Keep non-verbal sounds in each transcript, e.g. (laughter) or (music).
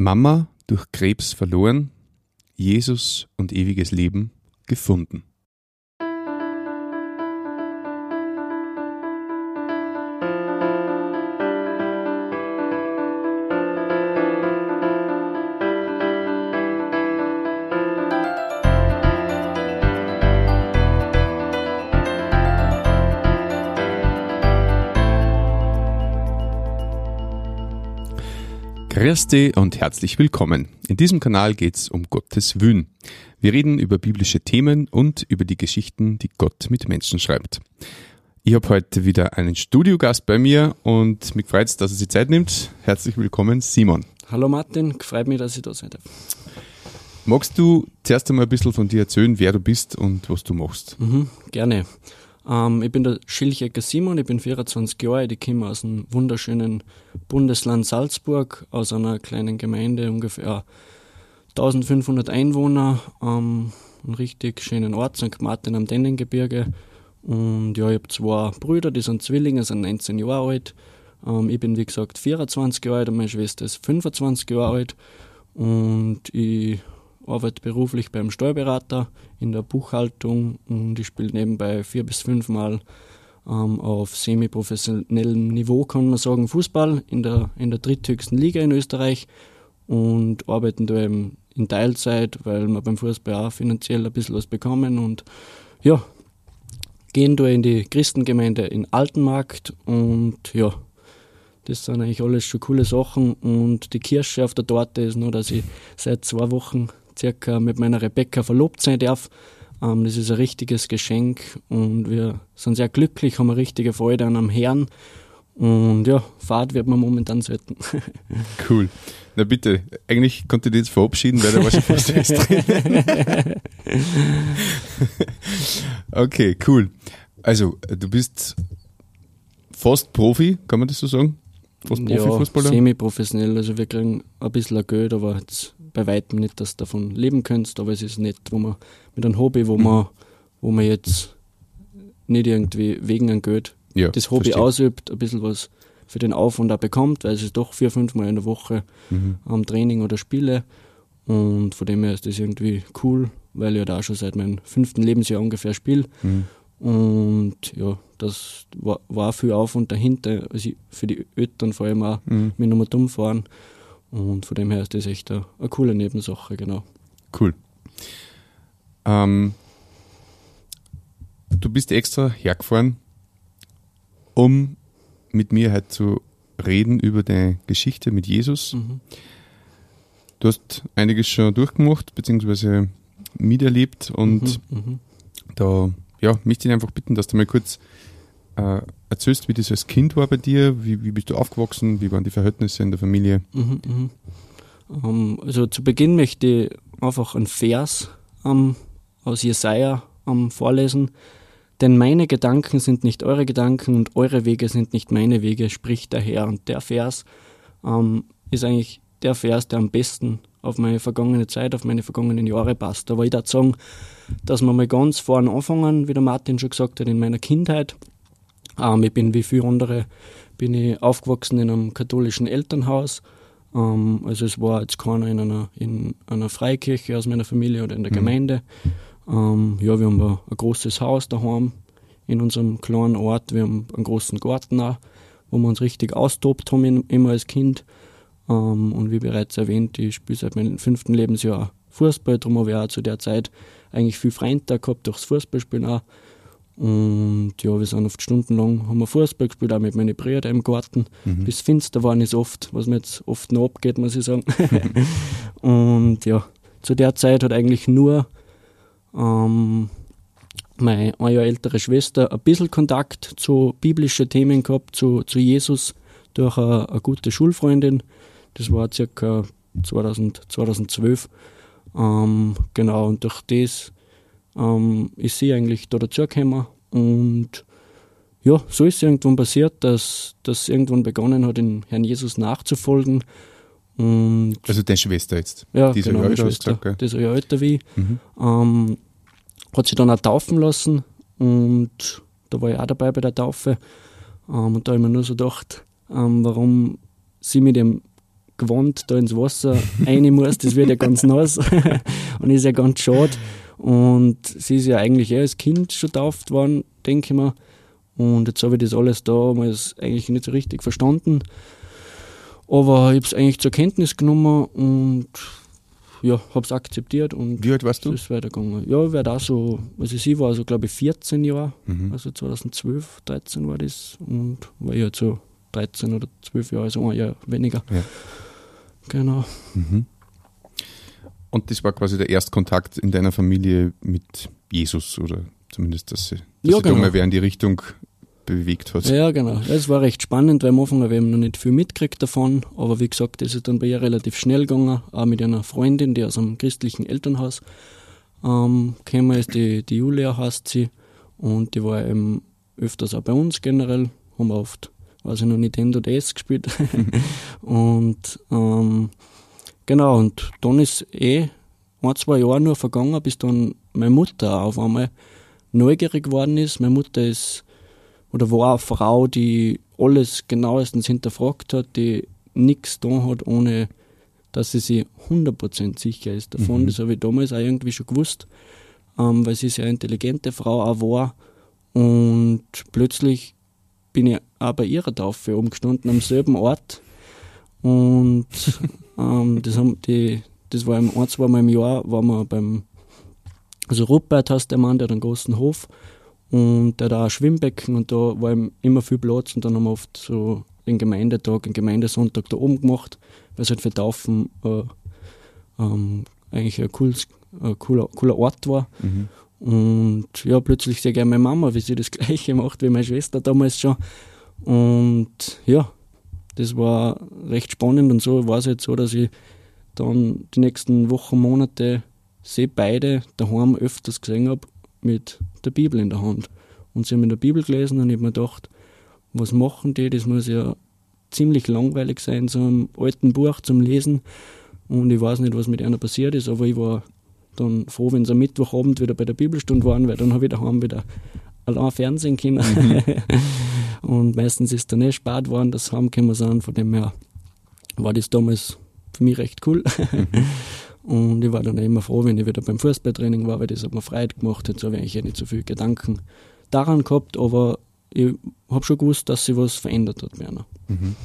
Mama durch Krebs verloren, Jesus und ewiges Leben gefunden. Dich und herzlich willkommen. In diesem Kanal geht es um Gottes Wün. Wir reden über biblische Themen und über die Geschichten, die Gott mit Menschen schreibt. Ich habe heute wieder einen Studiogast bei mir und mich freut es, dass er sich Zeit nimmt. Herzlich willkommen, Simon. Hallo Martin, freut mich, dass ich da sein darf. Magst du zuerst einmal ein bisschen von dir erzählen, wer du bist und was du machst? Mhm, gerne. Ähm, ich bin der Schilchecker Simon, ich bin 24 Jahre alt, ich komme aus dem wunderschönen Bundesland Salzburg, aus einer kleinen Gemeinde, ungefähr 1500 Einwohner, ähm, einen richtig schönen Ort, St. Martin am Dennengebirge. Und ja, ich habe zwei Brüder, die sind Zwillinge, sind 19 Jahre alt. Ähm, ich bin, wie gesagt, 24 Jahre alt und meine Schwester ist 25 Jahre alt. Und ich arbeite beruflich beim Steuerberater in der Buchhaltung und ich spiele nebenbei vier bis fünfmal ähm, auf semi-professionellem Niveau, kann man sagen, Fußball in der, in der dritthöchsten Liga in Österreich und arbeiten da eben in Teilzeit, weil wir beim Fußball auch finanziell ein bisschen was bekommen und ja, gehen da in die Christengemeinde in Altenmarkt und ja, das sind eigentlich alles schon coole Sachen und die Kirsche auf der Torte ist nur, dass ich seit zwei Wochen circa mit meiner Rebecca verlobt sein darf. Ähm, das ist ein richtiges Geschenk und wir sind sehr glücklich, haben eine richtige Freude an einem Herrn. Und ja, Fahrt wird man momentan selten. (laughs) cool. Na bitte, eigentlich konnte ich dich jetzt verabschieden, weil da war schon fast (laughs) fest drin. okay, cool. Also, du bist fast Profi, kann man das so sagen? Fast Profifußballer? Ja, semi-professionell. Also wir kriegen ein bisschen Geld, aber jetzt bei weitem nicht, dass du davon leben könntest, aber es ist nett, wo man mit einem Hobby, wo man, wo man jetzt nicht irgendwie wegen einem Geld ja, das Hobby verstehe. ausübt, ein bisschen was für den Auf und Ab bekommt, weil es ist doch vier, fünf Mal in der Woche mhm. am Training oder Spiele. Und von dem her ist das irgendwie cool, weil ich da auch schon seit meinem fünften Lebensjahr ungefähr spiele. Mhm. Und ja, das war, war viel auf und dahinter, also für die Eltern vor allem auch mhm. mit nochmal dumm fahren. Und von dem her ist das echt eine, eine coole Nebensache, genau. Cool. Ähm, du bist extra hergefahren, um mit mir halt zu reden über deine Geschichte mit Jesus. Mhm. Du hast einiges schon durchgemacht, beziehungsweise miterlebt und mhm, mhm. da ja, möchte ich einfach bitten, dass du mal kurz äh, erzählst, wie das als Kind war bei dir, wie, wie bist du aufgewachsen, wie waren die Verhältnisse in der Familie? Mhm, mhm. Um, ähm, also zu Beginn möchte ich einfach einen Vers um, aus Jesaja um, vorlesen. Denn meine Gedanken sind nicht eure Gedanken und eure Wege sind nicht meine Wege, spricht der Herr. Und der Vers ähm, ist eigentlich der Vers, der am besten auf meine vergangene Zeit, auf meine vergangenen Jahre passt. Aber ich würde sagen, dass wir mal ganz vorne anfangen, wie der Martin schon gesagt hat, in meiner Kindheit. Ähm, ich bin wie viele andere bin ich aufgewachsen in einem katholischen Elternhaus. Ähm, also es war jetzt keiner in einer, in einer Freikirche aus meiner Familie oder in der mhm. Gemeinde. Ähm, ja, wir haben ein, ein, großes Haus daheim in unserem kleinen Ort. Wir haben einen großen Garten auch, wo wir uns richtig austobt haben, immer als Kind. Ähm, und wie bereits erwähnt, ich spiele seit meinem fünften Lebensjahr Fußball, darum habe ich auch zu der Zeit eigentlich viel Freunde gehabt durchs Fußballspielen auch. Und ja, wir sind oft stundenlang, haben wir Fußball gespielt, auch mit meinen Brüdern im Garten. Mhm. Bis finster war es oft, was mir jetzt oft noch abgeht, muss ich sagen. (laughs) und ja, zu der Zeit hat eigentlich nur ähm, meine ein Jahr ältere Schwester ein bisschen Kontakt zu biblischen Themen gehabt, zu, zu Jesus, durch eine, eine gute Schulfreundin. Das war circa 2000, 2012. Ähm, genau, und durch das ähm, ist sie eigentlich da dazugekommen und ja, so ist es irgendwann passiert, dass das irgendwann begonnen hat, den Herrn Jesus nachzufolgen. Und also deine Schwester jetzt? Ja, Diese genau, meine Schwester, gesagt, die ist Jahr älter wie mhm. ähm, hat sie dann auch taufen lassen und da war ich auch dabei bei der Taufe. Ähm, und da habe ich mir nur so gedacht, ähm, warum sie mit dem Gewand da ins Wasser rein muss, das wird ja ganz (laughs) nass (laughs) und ist ja ganz schade. Und sie ist ja eigentlich eher als Kind schon tauft worden, denke ich mal. Und jetzt habe ich das alles da mal eigentlich nicht so richtig verstanden. Aber ich habe es eigentlich zur Kenntnis genommen und ja, habe es akzeptiert. Und Wie alt warst du? ist weitergegangen. Ja, ich werde auch so, also sie war so, glaube ich, 14 Jahre, mhm. also 2012, 13 war das und war ich halt so 13 oder 12 Jahre, also ein Jahr weniger. Ja. Genau. Mhm. Und das war quasi der Erstkontakt in deiner Familie mit Jesus oder zumindest, dass sie, dass ja, sie genau. wer in die Richtung bewegt hat. Ja, genau. Es war recht spannend, weil am Anfang habe ich noch nicht viel mitgekriegt davon, aber wie gesagt, das ist dann bei ihr relativ schnell gegangen, auch mit einer Freundin, die aus einem christlichen Elternhaus ähm, gekommen ist, die, die Julia heißt sie, und die war eben öfters auch bei uns generell, haben wir oft, weiß ich noch, Nintendo DS gespielt (laughs) und ähm, genau, und dann ist eh ein, zwei Jahre nur vergangen, bis dann meine Mutter auf einmal neugierig geworden ist. Meine Mutter ist oder war eine Frau, die alles genauestens hinterfragt hat, die nichts da hat, ohne dass sie sich 100% sicher ist davon. Mhm. Das habe ich damals auch irgendwie schon gewusst, ähm, weil sie sehr intelligente Frau auch war. Und plötzlich bin ich auch bei ihrer Taufe umgestanden, am selben Ort. Und (laughs) ähm, das, haben die, das war ein, zwei Mal im Jahr, waren wir beim, also Rupert heißt der Mann, der hat einen großen Hof und der hat auch ein Schwimmbecken und da war immer viel Platz und dann haben wir oft so den Gemeindetag, den Gemeindesonntag da oben gemacht, weil es halt für Taufen äh, ähm, eigentlich ein, cooles, ein cooler, cooler Ort war. Mhm. Und ja, plötzlich sehe ich meine Mama, wie sie das (laughs) Gleiche macht wie meine Schwester damals schon. Und ja, das war recht spannend und so war es jetzt so, dass ich dann die nächsten Wochen, Monate sie beide daheim öfters gesehen habe mit der Bibel in der Hand. Und sie haben in der Bibel gelesen und ich habe mir gedacht, was machen die? Das muss ja ziemlich langweilig sein, so einem alten Buch zum Lesen. Und ich weiß nicht, was mit einer passiert ist, aber ich war dann froh, wenn sie am Mittwochabend wieder bei der Bibelstunde waren, weil dann habe ich daheim wieder allein Fernsehen können. (laughs) Und meistens ist dann eh spät geworden, dass sie heimgekommen sind. Von dem her war das damals für mich recht cool. Mhm. (laughs) Und ich war dann immer froh, wenn ich wieder beim Fußballtraining war, weil das hat mir Freude gemacht. Jetzt habe ich eigentlich nicht so viele Gedanken daran gehabt, aber ich habe schon gewusst, dass sich was verändert hat, Werner. Mhm.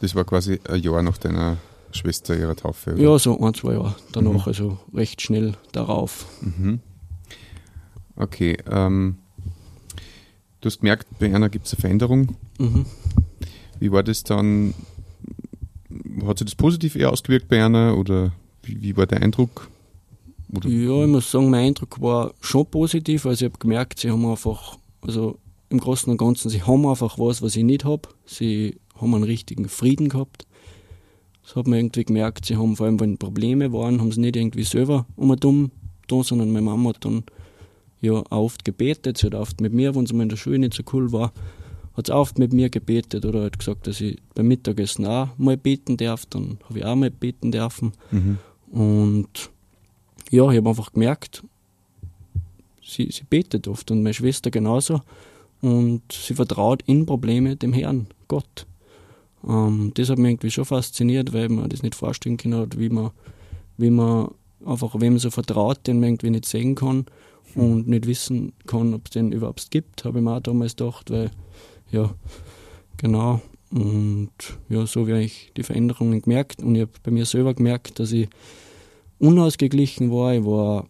Das war quasi ein Jahr nach deiner Schwester ihrer Taufe? Oder? Ja, so ein, zwei Jahre danach, mhm. also recht schnell darauf. Mhm. Okay, ähm, du hast gemerkt, bei einer gibt es eine Veränderung. Mhm. Wie war das dann? Hat sich das positiv eher ausgewirkt bei einer oder wie, wie war der Eindruck? Oder? Ja, ich muss sagen, mein Eindruck war schon positiv. Also ich habe gemerkt, sie haben einfach, also im Großen und Ganzen, sie haben einfach was, was ich nicht habe. Sie haben einen richtigen Frieden gehabt. Das hat man irgendwie gemerkt. Sie haben vor allem, wenn Probleme waren, haben sie nicht irgendwie selber um dumm da, sondern meine Mama hat dann ja oft gebetet. Sie hat oft mit mir, wenn sie mal in der Schule nicht so cool war, hat sie oft mit mir gebetet oder hat gesagt, dass ich beim Mittagessen auch mal beten darf. Dann habe ich auch mal beten dürfen. Mhm. Und ja, ich habe einfach gemerkt, sie, sie betet oft und meine Schwester genauso. Und sie vertraut in Probleme dem Herrn, Gott. Ähm, das hat mich irgendwie schon fasziniert, weil man das nicht vorstellen kann, wie man, wie man einfach wem so vertraut, den man irgendwie nicht sehen kann und nicht wissen kann, ob es den überhaupt gibt, habe ich mir auch damals gedacht, weil, ja, genau. Und ja, so habe ich die Veränderungen gemerkt und ich habe bei mir selber gemerkt, dass ich unausgeglichen war. Ich war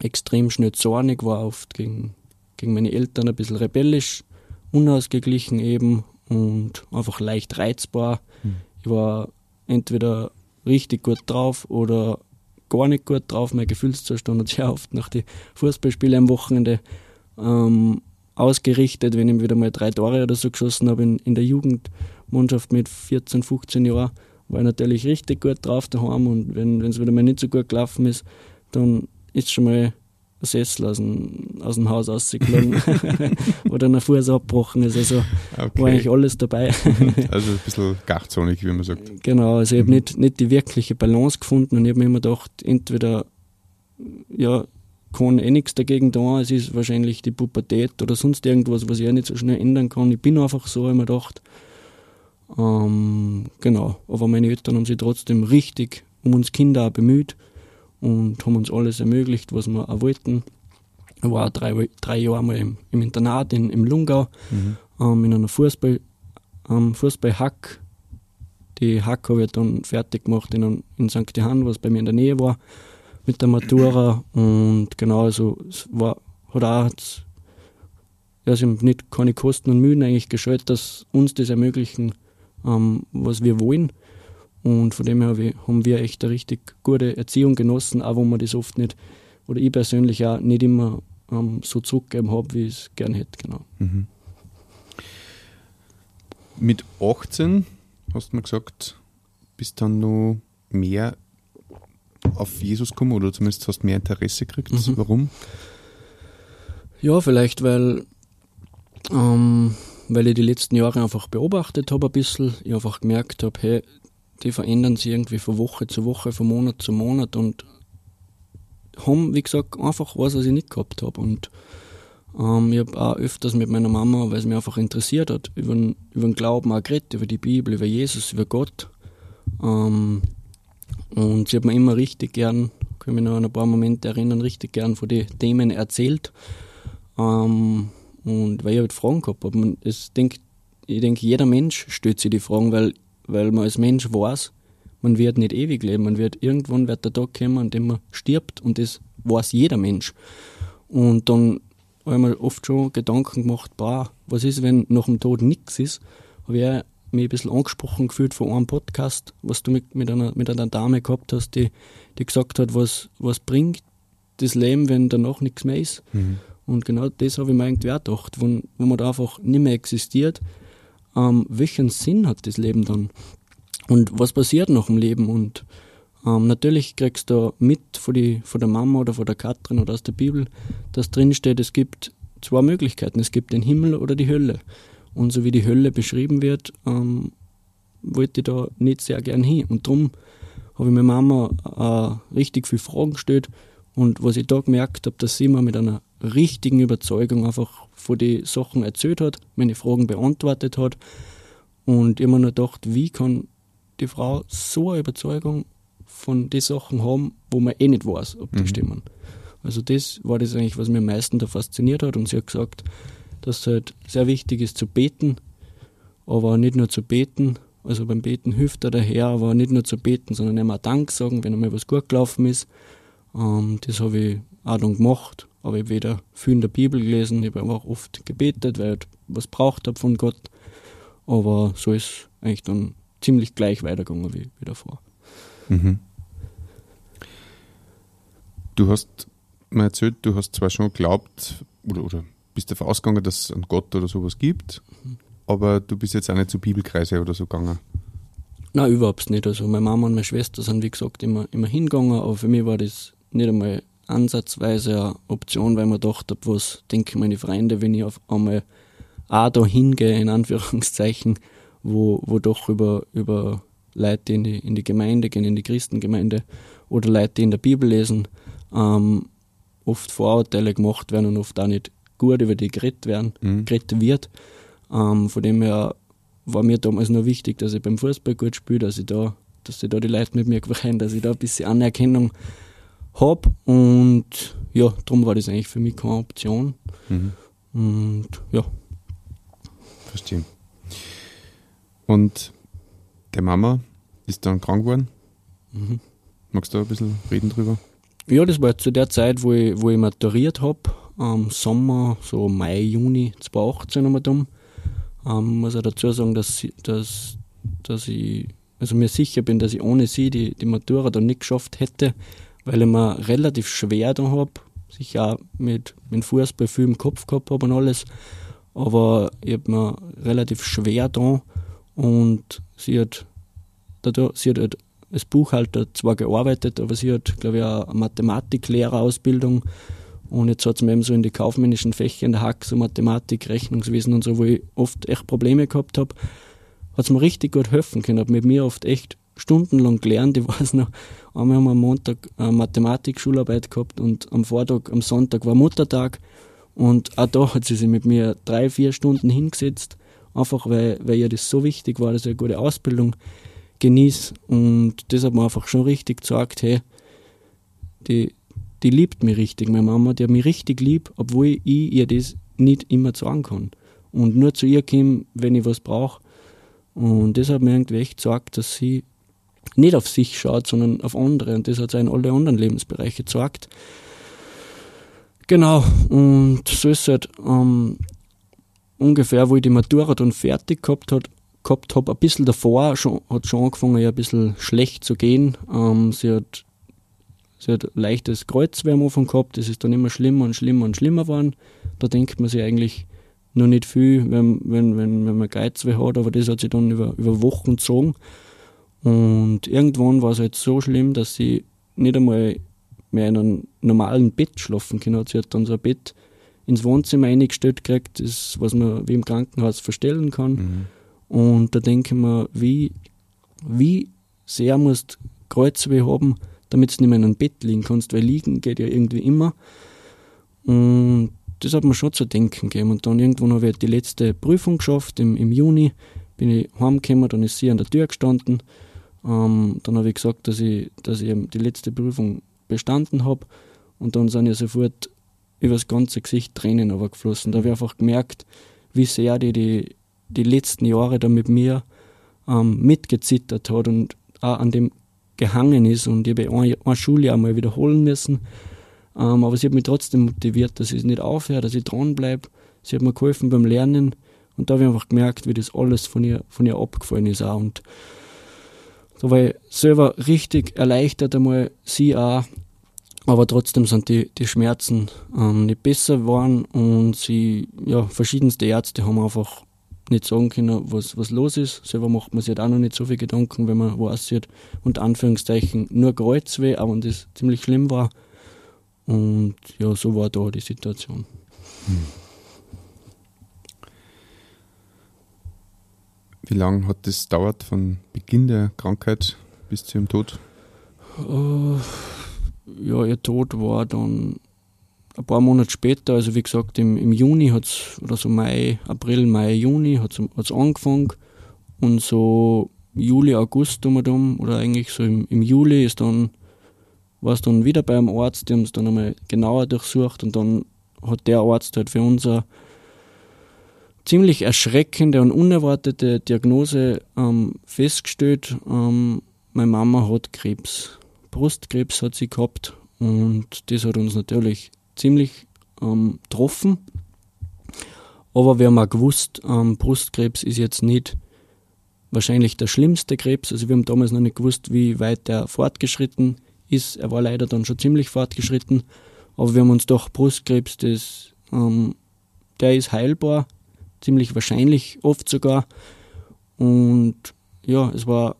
extrem schnell zornig, war oft gegen, gegen meine Eltern ein bisschen rebellisch, unausgeglichen eben und einfach leicht reizbar. Mhm. Ich war entweder richtig gut drauf oder gar nicht gut drauf. Mein Gefühlszustand hat sehr oft nach den Fußballspielen am Wochenende ähm, ausgerichtet, wenn ich wieder mal drei Tore oder so geschossen habe in, in der Jugendmannschaft mit 14, 15 Jahren, war ich natürlich richtig gut drauf daheim und wenn es wieder mal nicht so gut gelaufen ist, dann ist schon mal Sessel aus dem, aus dem Haus rausgeflogen (laughs) (laughs) oder ein Fuß abgebrochen ist. Also okay. war eigentlich alles dabei. (laughs) also ein bisschen garzonig, wie man sagt. Genau, also ich mhm. habe nicht, nicht die wirkliche Balance gefunden und ich habe mir immer gedacht, entweder ja, kann eh nichts dagegen da, es ist wahrscheinlich die Pubertät oder sonst irgendwas, was ich auch nicht so schnell ändern kann. Ich bin einfach so, ich habe mir gedacht. Ähm, genau, aber meine Eltern haben sich trotzdem richtig um uns Kinder auch bemüht und haben uns alles ermöglicht, was wir auch wollten. Ich war drei, drei Jahre mal im, im Internat in, im Lungau, mhm. ähm, in einer Fußball, ähm, Fußballhack. Die Hack habe ich dann fertig gemacht in, in St. Johann, was bei mir in der Nähe war, mit der Matura. Und genau, also es war, hat auch ja, sie haben nicht keine Kosten und Mühen eigentlich gescheut, dass uns das ermöglichen, ähm, was wir wollen. Und von dem her haben wir echt eine richtig gute Erziehung genossen, auch wenn man das oft nicht, oder ich persönlich auch nicht immer ähm, so zurückgegeben habe, wie ich es gern hätte. Genau. Mhm. Mit 18 hast du mir gesagt, bist dann noch mehr auf Jesus gekommen oder zumindest hast mehr Interesse gekriegt. Mhm. Warum? Ja, vielleicht, weil ähm, weil ich die letzten Jahre einfach beobachtet habe ein bisschen, ich einfach gemerkt habe, hey, die verändern sich irgendwie von Woche zu Woche, von Monat zu Monat und haben, wie gesagt, einfach was, was ich nicht gehabt habe. Und ähm, ich habe auch öfters mit meiner Mama, weil es mich einfach interessiert hat, über, den, über den Glauben auch geredet, über die Bibel, über Jesus, über Gott. Ähm, und sie hat mir immer richtig gern, kann mich noch an ein paar Momente erinnern, richtig gern von den Themen erzählt. Ähm, und weil ich halt Fragen gehabt habe. Ich denke, jeder Mensch stellt sich die Fragen, weil, weil man als Mensch weiß, man wird nicht ewig leben. Man wird irgendwann wird der Tag kommen, an dem man stirbt und das weiß jeder Mensch. Und dann habe ich mir oft schon Gedanken gemacht, boah, was ist, wenn nach dem Tod nichts ist? Habe ich mich ein bisschen angesprochen gefühlt von einem Podcast, was du mit, mit, einer, mit einer Dame gehabt hast, die, die gesagt hat, was, was bringt das Leben, wenn danach nichts mehr ist. Mhm. Und genau das habe ich mir eigentlich auch gedacht, wenn, wenn man da einfach nicht mehr existiert, ähm, welchen Sinn hat das Leben dann? Und was passiert nach dem Leben? Und ähm, natürlich kriegst du mit von, die, von der Mama oder von der Katrin oder aus der Bibel, dass drin steht, es gibt zwei Möglichkeiten. Es gibt den Himmel oder die Hölle. Und so wie die Hölle beschrieben wird, ähm, wollte ich da nicht sehr gern hin. Und darum habe ich meiner Mama äh, richtig viele Fragen gestellt. Und was ich da gemerkt habe, dass sie mir mit einer richtigen Überzeugung einfach von den Sachen erzählt hat, meine Fragen beantwortet hat. Und immer nur gedacht, wie kann die Frau so eine Überzeugung von den Sachen haben, wo man eh nicht weiß, ob die mhm. stimmen. Also das war das eigentlich, was mir am meisten da fasziniert hat. Und sie hat gesagt, dass es halt sehr wichtig ist zu beten, aber nicht nur zu beten. Also beim Beten hilft er daher, aber nicht nur zu beten, sondern immer Dank sagen, wenn einmal was gut gelaufen ist. Ähm, das habe ich auch dann gemacht aber ich habe weder viel in der Bibel gelesen, ich habe auch oft gebetet, weil ich was braucht habe von Gott. Aber so ist eigentlich dann ziemlich gleich weitergegangen wie, wie davor. Mhm. Du hast mir erzählt, du hast zwar schon geglaubt oder, oder bist davon ausgegangen, dass es einen Gott oder sowas gibt, mhm. aber du bist jetzt auch nicht zu Bibelkreise oder so gegangen. Nein, überhaupt nicht. Also meine Mama und meine Schwester sind wie gesagt immer, immer hingegangen, aber für mich war das nicht einmal ansatzweise eine Option, weil man dachte, was denken meine Freunde, wenn ich auf einmal auch da hingehe, in Anführungszeichen, wo, wo doch über, über Leute in die, in die Gemeinde gehen, in die Christengemeinde oder Leute, die in der Bibel lesen, ähm, oft Vorurteile gemacht werden und oft auch nicht gut über die geredet werden, mhm. geredet wird. Ähm, von dem her war mir damals nur wichtig, dass ich beim Fußball gut spiele, dass ich da, dass ich da die Leute mit mir kennen, dass ich da ein bisschen Anerkennung habe. Und ja, darum war das eigentlich für mich keine Option. Mhm. Und ja. Verstehe. Und der Mama ist dann krank geworden. Mhm. Magst du ein bisschen reden drüber? Ja, das war zu der Zeit, wo ich, wo ich maturiert habe, am Sommer, so Mai, Juni 2018 haben wir dann. Ähm, muss auch dazu sagen, dass, dass, dass ich also mir sicher bin, dass ich ohne sie die, die Matura dann nicht geschafft hätte, weil ich mir relativ schwer da habe, sicher auch mit, mit Fußball viel im Kopf gehabt habe und alles, aber ich habe mir relativ schwer da und sie hat, dadurch, sie hat halt als Buchhalter zwar gearbeitet, aber sie hat, glaube ich, eine Mathematiklehrerausbildung und jetzt hat sie mir eben so in die kaufmännischen Fächer in der Hack, so Mathematik, Rechnungswesen und so, wo ich oft echt Probleme gehabt habe, hat sie mir richtig gut helfen können, hat mit mir oft echt stundenlang gelernt. Ich weiß noch, einmal haben wir am Montag eine Mathematik-Schularbeit gehabt und am Vortag, am Sonntag war Muttertag. Und auch da hat sie sich mit mir drei, vier Stunden hingesetzt Einfach weil, weil ihr das so wichtig war, dass ich eine gute Ausbildung genieße. Und das hat mir einfach schon richtig gesagt, hey, die, die liebt mich richtig, meine Mama, die hat mich richtig lieb, obwohl ich ihr das nicht immer sagen kann. Und nur zu ihr komme, wenn ich was brauche. Und das hat mir irgendwie echt gesagt, dass sie nicht auf sich schaut, sondern auf andere. Und das hat sie in alle anderen Lebensbereiche gesagt. Genau, und so ist es halt ähm, ungefähr, wo ich die Matura dann fertig gehabt habe, gehabt habe, ein bisschen davor schon, hat schon angefangen, ja ein bisschen schlecht zu gehen. Ähm, sie hat Sie hat leichtes Kreuzweh am Anfang gehabt, das ist dann immer schlimmer und schlimmer und schlimmer geworden. Da denkt man sich eigentlich noch nicht viel, wenn, wenn, wenn, wenn man Geizweh hat, aber das hat sich dann über, über Wochen gezogen. Und irgendwann war es halt so schlimm, dass sie nicht einmal mehr in einem normalen Bett schlafen kann. Sie hat dann so ein Bett ins Wohnzimmer eingestellt gekriegt, das, was man wie im Krankenhaus verstellen kann. Mhm. Und da denke ich mir, wie, wie sehr musst Kreuzweh haben, damit du nicht mehr in einem Bett liegen kannst, weil liegen geht ja irgendwie immer. Und das hat mir schon zu denken gegeben. Und dann irgendwann habe ich die letzte Prüfung geschafft, im, im Juni bin ich heimgekommen, dann ist sie an der Tür gestanden. Ähm, dann habe ich gesagt, dass ich, dass ich die letzte Prüfung bestanden habe. Und dann sind ja sofort über das ganze Gesicht Tränen aber geflossen. Da habe ich einfach gemerkt, wie sehr die, die die letzten Jahre da mit mir ähm, mitgezittert hat und auch an dem gehangen ist und ich habe ein, ein Schuljahr mal wiederholen müssen. Ähm, aber sie hat mich trotzdem motiviert, dass ich nicht aufhöre, dass ich dranbleibe. Sie hat mir geholfen beim Lernen und da habe ich einfach gemerkt, wie das alles von ihr, von ihr abgefallen ist auch. Und da war ich selber richtig erleichtert einmal, sie auch. Aber trotzdem sind die, die Schmerzen ähm, nicht besser geworden und sie, ja, verschiedenste Ärzte haben einfach nicht sagen können, was, was los ist. Selber macht man sich auch noch nicht so viel Gedanken, wenn man weiß, sie hat unter Anführungszeichen nur Kreuzweh, aber das ziemlich schlimm war. Und ja, so war da die Situation. Hm. Wie lange hat das dauert von Beginn der Krankheit bis zu ihrem Tod? Uh, ja, ihr Tod war dann ein paar Monate später, also wie gesagt, im, im Juni hat es, oder so Mai, April, Mai, Juni hat es angefangen. Und so Juli, August um und um, oder eigentlich so im, im Juli ist dann, war es dann wieder beim Arzt, die haben es dann einmal genauer durchsucht und dann hat der Arzt halt für uns eine ziemlich erschreckende und unerwartete Diagnose ähm, festgestellt. Ähm, meine Mama hat Krebs. Brustkrebs hat sie gehabt und das hat uns natürlich ziemlich ähm, getroffen. Aber wir haben auch gewusst, ähm, Brustkrebs ist jetzt nicht wahrscheinlich der schlimmste Krebs. Also wir haben damals noch nicht gewusst, wie weit er fortgeschritten ist. Er war leider dann schon ziemlich fortgeschritten. Aber wir haben uns doch Brustkrebs, das, ähm, der ist heilbar, ziemlich wahrscheinlich oft sogar. Und ja, es war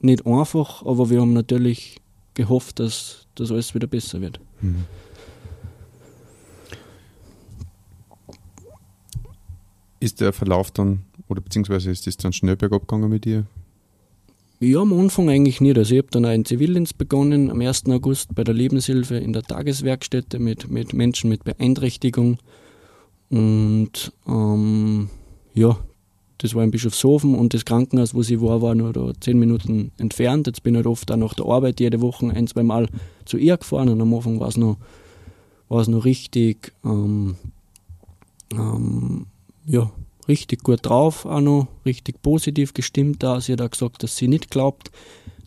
nicht einfach, aber wir haben natürlich gehofft, dass das alles wieder besser wird. Mhm. Ist der Verlauf dann, oder beziehungsweise ist das dann schnell bergab gegangen mit dir? Ja, am Anfang eigentlich nicht. Also ich habe dann auch in Zivildienst begonnen, am 1. August bei der Lebenshilfe in der Tageswerkstätte mit, mit Menschen mit Beeinträchtigung. Und ähm, ja, das war in Bischofshofen und das Krankenhaus, wo sie war, war nur da zehn Minuten entfernt. Jetzt bin ich halt oft auch nach der Arbeit jede Woche ein, zwei Mal zu ihr gefahren und am Anfang war es noch, war es noch richtig ähm, ähm, ja, richtig gut drauf, auch noch richtig positiv gestimmt da. Sie hat auch gesagt, dass sie nicht glaubt,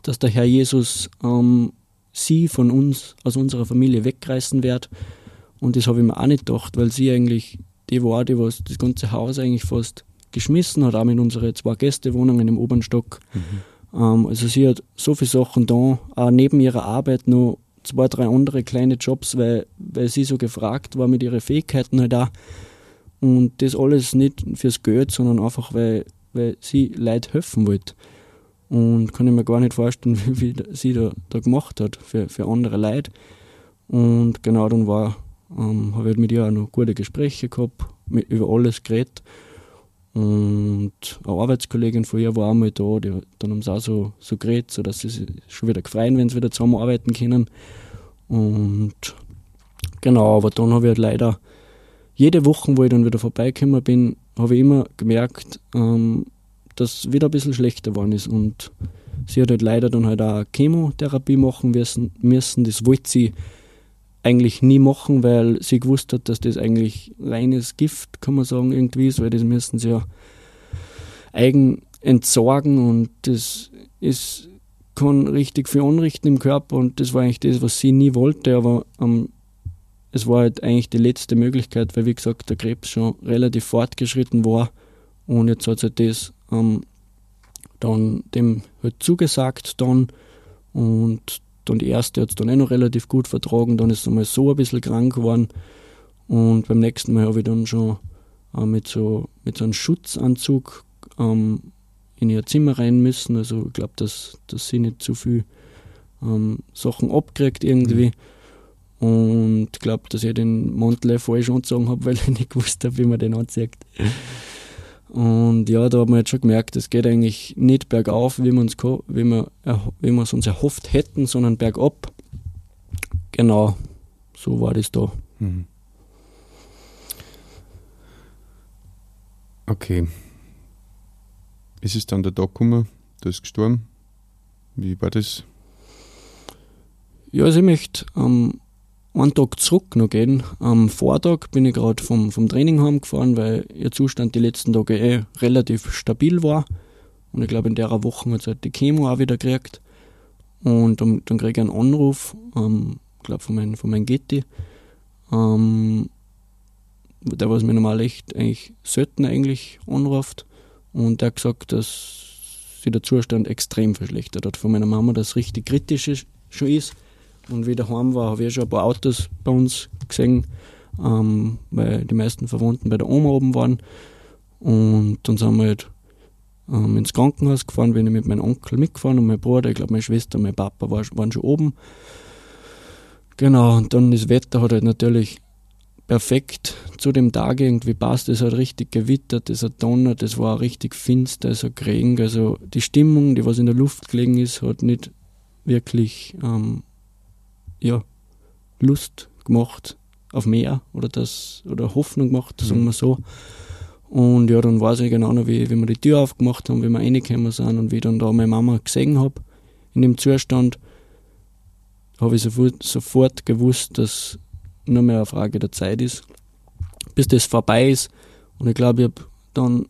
dass der Herr Jesus ähm, sie von uns, aus unserer Familie wegreißen wird. Und das habe ich mir auch nicht gedacht, weil sie eigentlich die war, die was das ganze Haus eigentlich fast geschmissen hat, auch mit unseren zwei Gästewohnungen im oberen Stock. Mhm. Ähm, also sie hat so viele Sachen da, auch neben ihrer Arbeit noch zwei, drei andere kleine Jobs, weil, weil sie so gefragt war mit ihren Fähigkeiten halt auch. Und das alles nicht fürs Geld, sondern einfach, weil, weil sie Leid helfen wollte. Und kann ich mir gar nicht vorstellen, (laughs) wie viel sie da, da gemacht hat für, für andere Leute. Und genau dann war, ähm, habe ich mit ihr auch noch gute Gespräche gehabt, mit, über alles geredet. Und eine Arbeitskollegin von ihr war auch mal da, die, dann haben sie auch so, so geredet, so dass sie sich schon wieder gefreut, wenn sie wieder zusammenarbeiten können. Und genau, aber dann habe ich halt leider jede Woche, wo ich dann wieder vorbeigekommen bin, habe ich immer gemerkt, ähm, dass es wieder ein bisschen schlechter geworden ist. Und sie hat halt leider dann halt auch Chemotherapie machen müssen. Das wollte sie eigentlich nie machen, weil sie gewusst hat, dass das eigentlich reines Gift, kann man sagen, irgendwie ist, weil das müssen sie ja eigen entsorgen und das ist, kann richtig viel anrichten im Körper und das war eigentlich das, was sie nie wollte, aber ähm, es war halt eigentlich die letzte Möglichkeit, weil wie gesagt der Krebs schon relativ fortgeschritten war und jetzt hat sie das ähm, dann dem halt zugesagt dann und dann die erste hat es dann eh noch relativ gut vertragen, dann ist sie mal so ein bisschen krank geworden und beim nächsten Mal habe ich dann schon äh, mit, so, mit so einem Schutzanzug ähm, in ihr Zimmer rein müssen, also ich glaube, dass, dass sie nicht zu viel ähm, Sachen abkriegt irgendwie. Mhm. Und ich glaube, dass ich den Mantel falsch angezogen habe, (laughs) weil ich nicht gewusst habe, wie man den anzieht. Und ja, da hat man jetzt schon gemerkt, es geht eigentlich nicht bergauf, wie, man's, wie, wir, wie wir es uns erhofft hätten, sondern bergab. Genau, so war das da. Mhm. Okay. Ist es dann der Tag gekommen, du bist gestorben? Wie war das? Ja, also ich möchte ähm, einen Tag zurück noch gehen. Am Vortag bin ich gerade vom, vom Training heimgefahren, weil ihr Zustand die letzten Tage eh relativ stabil war. Und ich glaube, in der Woche hat sie halt die Chemo auch wieder gekriegt. Und dann, dann kriege ich einen Anruf, ähm, glaube von meinem von mein Getty, ähm, der was mir normal echt eigentlich selten eigentlich anruft. Und der hat gesagt, dass sich der Zustand extrem verschlechtert hat von meiner Mama, dass richtig kritisch schon ist und wie ich daheim war, habe ich schon ein paar Autos bei uns gesehen, ähm, weil die meisten Verwandten bei der Oma oben waren. Und dann sind wir halt ähm, ins Krankenhaus gefahren, bin ich mit meinem Onkel mitgefahren und mein Bruder, ich glaube meine Schwester und mein Papa war, waren schon oben. Genau, und dann das Wetter hat halt natürlich perfekt zu dem Tag irgendwie passt. Es hat richtig gewittert, es hat donnert, es war richtig finster, es hat Regen. Also die Stimmung, die was in der Luft gelegen ist, hat nicht wirklich ähm, ja, Lust gemacht auf mehr oder das oder Hoffnung gemacht, sagen wir so. Und ja, dann weiß ich genau noch, wie, wie wir die Tür aufgemacht haben, wie wir reingekommen sind und wie ich dann da meine Mama gesehen habe in dem Zustand, habe ich sofort, sofort gewusst, dass nur mehr eine Frage der Zeit ist, bis das vorbei ist. Und ich glaube, ich habe dann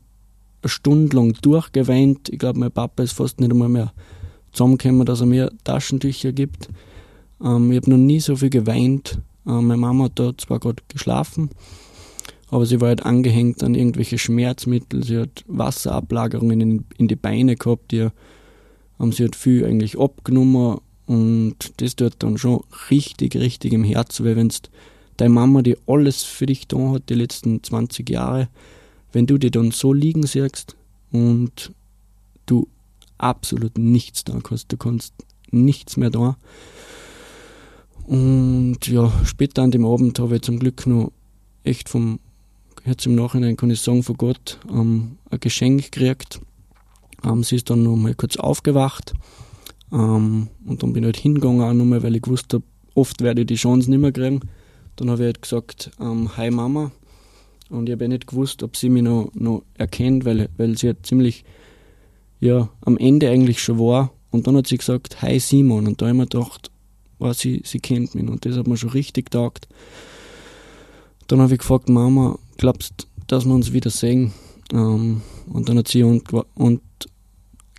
eine Stunde lang durchgeweint. Ich glaube, mein Papa ist fast nicht einmal mehr zusammengekommen, dass er mir Taschentücher gibt. Ähm, ich habe noch nie so viel geweint. Ähm, meine Mama hat da zwar gerade geschlafen, aber sie war halt angehängt an irgendwelche Schmerzmittel. Sie hat Wasserablagerungen in, in die Beine gehabt. Die, ähm, sie hat viel eigentlich abgenommen und das tut dann schon richtig, richtig im Herzen, weil wenn deine Mama, die alles für dich da hat, die letzten 20 Jahre, wenn du die dann so liegen siehst und du absolut nichts da kannst, du kannst nichts mehr da, und ja, später an dem Abend habe ich zum Glück noch echt vom, jetzt im Nachhinein kann ich sagen, von Gott ähm, ein Geschenk gekriegt. Ähm, sie ist dann noch mal kurz aufgewacht. Ähm, und dann bin ich halt hingegangen auch nochmal, weil ich gewusst habe, oft werde ich die Chance nicht mehr kriegen. Dann habe ich halt gesagt, ähm, hi Mama. Und ich habe ja nicht gewusst, ob sie mich noch, noch erkennt, weil, weil sie halt ziemlich ja, am Ende eigentlich schon war. Und dann hat sie gesagt, hi Simon. Und da habe ich mir gedacht, war sie, sie kennt mich und das hat mir schon richtig taugt. Dann habe ich gefragt, Mama, glaubst du, dass wir uns wieder sehen? Ähm, und dann hat sie und, und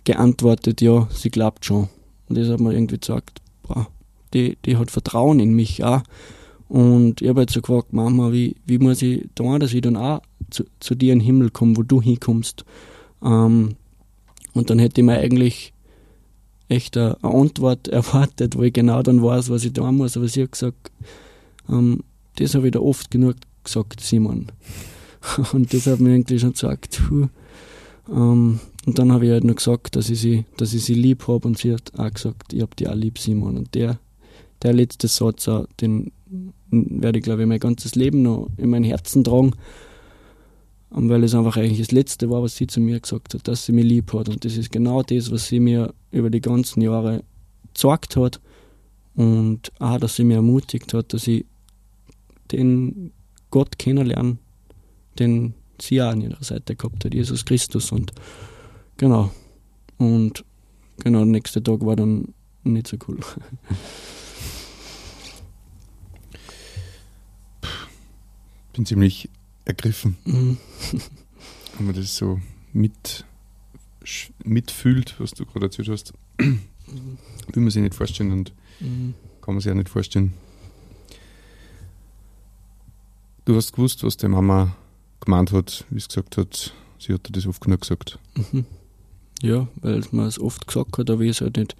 geantwortet, ja, sie glaubt schon. Und das hat mir irgendwie gesagt, boah, die, die hat Vertrauen in mich auch. Und ich habe jetzt so gefragt, Mama, wie, wie muss ich da, dass ich dann auch zu, zu dir in den Himmel komme, wo du hinkommst? Ähm, und dann hätte ich mir eigentlich echt eine, Antwort (laughs) erwartet, wo ich genau dann weiß, was ich da muss. Aber sie hat gesagt, ähm, das habe ich da oft genug gesagt, Simon. (laughs) Und das hat mir irgendwie schon gesagt. Ähm, und dann habe ich halt noch gesagt, dass ich sie, dass ich sie lieb habe und sie hat auch gesagt, ich habe die auch lieb, Simon. Und der, der letzte Satz, den werde ich, glaube ich, mein ganzes Leben noch in mein Herzen tragen weil es einfach eigentlich das Letzte war, was sie zu mir gesagt hat, dass sie mich lieb hat. Und das ist genau das, was sie mir über die ganzen Jahre gesagt hat. Und auch, dass sie mir ermutigt hat, dass ich den Gott kennenlerne, den, sie auch an ihrer Seite gehabt hat, Jesus Christus. Und genau. Und genau, der nächste Tag war dann nicht so cool. Bin ziemlich ergriffen, mhm. (laughs) wenn man das so mit, mitfühlt, was du gerade erzählt hast. Mhm. Will man sich nicht vorstellen und mhm. kann man sich auch nicht vorstellen. Du hast gewusst, was deine Mama gemeint hat, wie sie gesagt hat, sie hat dir das oft genug gesagt. Mhm. Ja, weil man es oft gesagt hat, aber ich es halt nicht,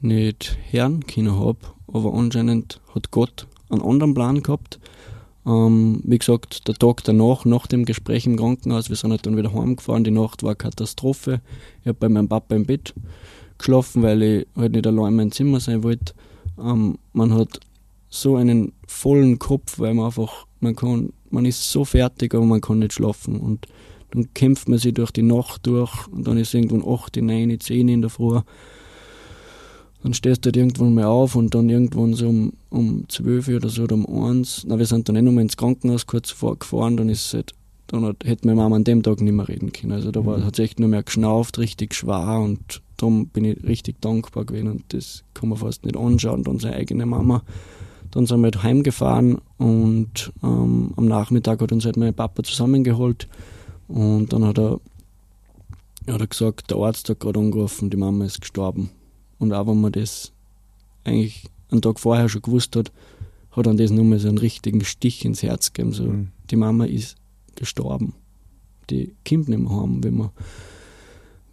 nicht hören können habe. Aber anscheinend hat Gott einen anderen Plan gehabt. Ähm, wie gesagt, der Tag danach, nach dem Gespräch im Krankenhaus, wir sind halt dann wieder heimgefahren. Die Nacht war Katastrophe. Ich habe bei meinem Papa im Bett geschlafen, weil ich halt nicht allein in meinem Zimmer sein wollte. Ähm, man hat so einen vollen Kopf, weil man einfach, man kann, man ist so fertig, aber man kann nicht schlafen. Und dann kämpft man sich durch die Nacht durch und dann ist irgendwann 8, 9, 10 in der Früh. Dann stehst du halt irgendwann mal auf und dann irgendwann so um, um 12 oder so oder um 1. Na, wir sind dann eh nochmal ins Krankenhaus kurz vorgefahren, dann ist es halt, dann hat, hätte meine Mama an dem Tag nicht mehr reden können. Also da war, mhm. hat es echt nur mehr geschnauft, richtig schwer und darum bin ich richtig dankbar gewesen und das kann man fast nicht anschauen, dann seine eigene Mama. Dann sind wir halt heimgefahren und ähm, am Nachmittag hat uns halt mein Papa zusammengeholt und dann hat er, hat er gesagt, der Arzt hat gerade angerufen, die Mama ist gestorben. Und auch wenn man das eigentlich einen Tag vorher schon gewusst hat, hat dann das nochmal so einen richtigen Stich ins Herz gegeben. So, mhm. Die Mama ist gestorben. Die kommt nicht mehr heim, wie man,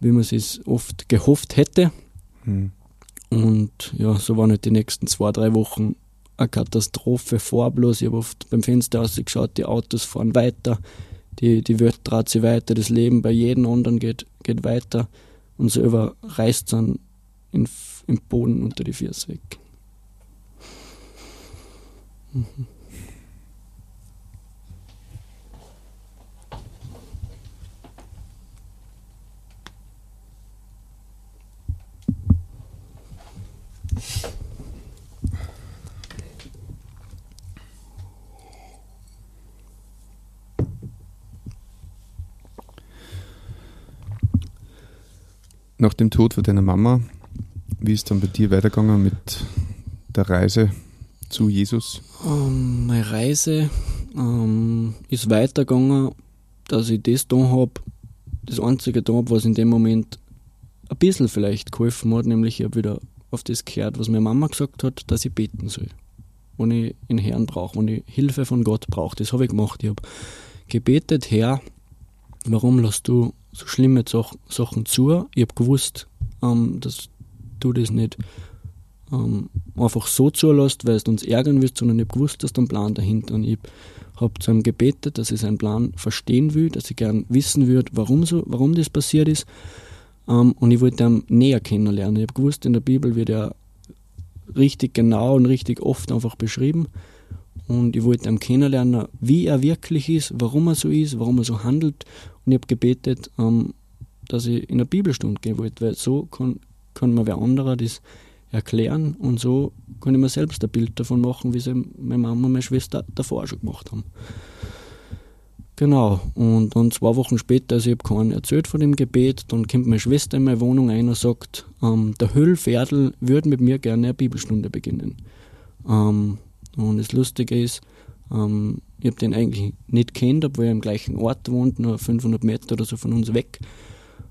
wie man es oft gehofft hätte. Mhm. Und ja, so waren halt die nächsten zwei, drei Wochen eine Katastrophe vor bloß. Ich habe oft beim Fenster ausgeschaut, die Autos fahren weiter die, die Welt dreht sich weiter, das Leben bei jedem anderen geht, geht weiter und selber reißt dann in, im Boden unter die Füße weg. Nach dem Tod von deiner Mama, wie ist dann bei dir weitergegangen mit der Reise zu Jesus? Um, ähm, meine Reise um, ähm, ist weitergegangen, dass ich das da habe, das einzige da habe, was in dem Moment ein bisschen vielleicht geholfen hat, nämlich ich habe wieder auf das gehört, was meine Mama gesagt hat, dass ich beten soll. Wenn ich einen Herrn brauche, wenn ich Hilfe von Gott brauche. Das habe ich gemacht. Ich habe gebetet, Herr, warum lässt du so schlimme Sachen zu. Ich habe gewusst, ähm, dass du das nicht ähm, einfach so zulässt, weil es uns ärgern wirst, sondern ich habe gewusst, dass da ein Plan dahinter und ich habe zu ihm gebetet, dass ich seinen Plan verstehen will, dass ich gern wissen würde, warum, so, warum das passiert ist. Ähm, und ich wollte ihn näher kennenlernen. Ich habe gewusst, in der Bibel wird er richtig genau und richtig oft einfach beschrieben. Und ich wollte ihn kennenlernen, wie er wirklich ist, warum er so ist, warum er so handelt und ich habe gebetet, ähm, dass ich in eine Bibelstunde gehen wollte, weil so kann, kann mir wer anderer das erklären und so kann ich mir selbst ein Bild davon machen, wie sie meine Mama und meine Schwester davor schon gemacht haben. Genau, und dann zwei Wochen später, also ich habe keinen erzählt von dem Gebet, dann kommt meine Schwester in meine Wohnung ein und sagt, ähm, der Höllferdl würde mit mir gerne eine Bibelstunde beginnen. Ähm, und das Lustige ist, ähm, ich habe den eigentlich nicht kennt, obwohl er im gleichen Ort wohnt, nur 500 Meter oder so von uns weg.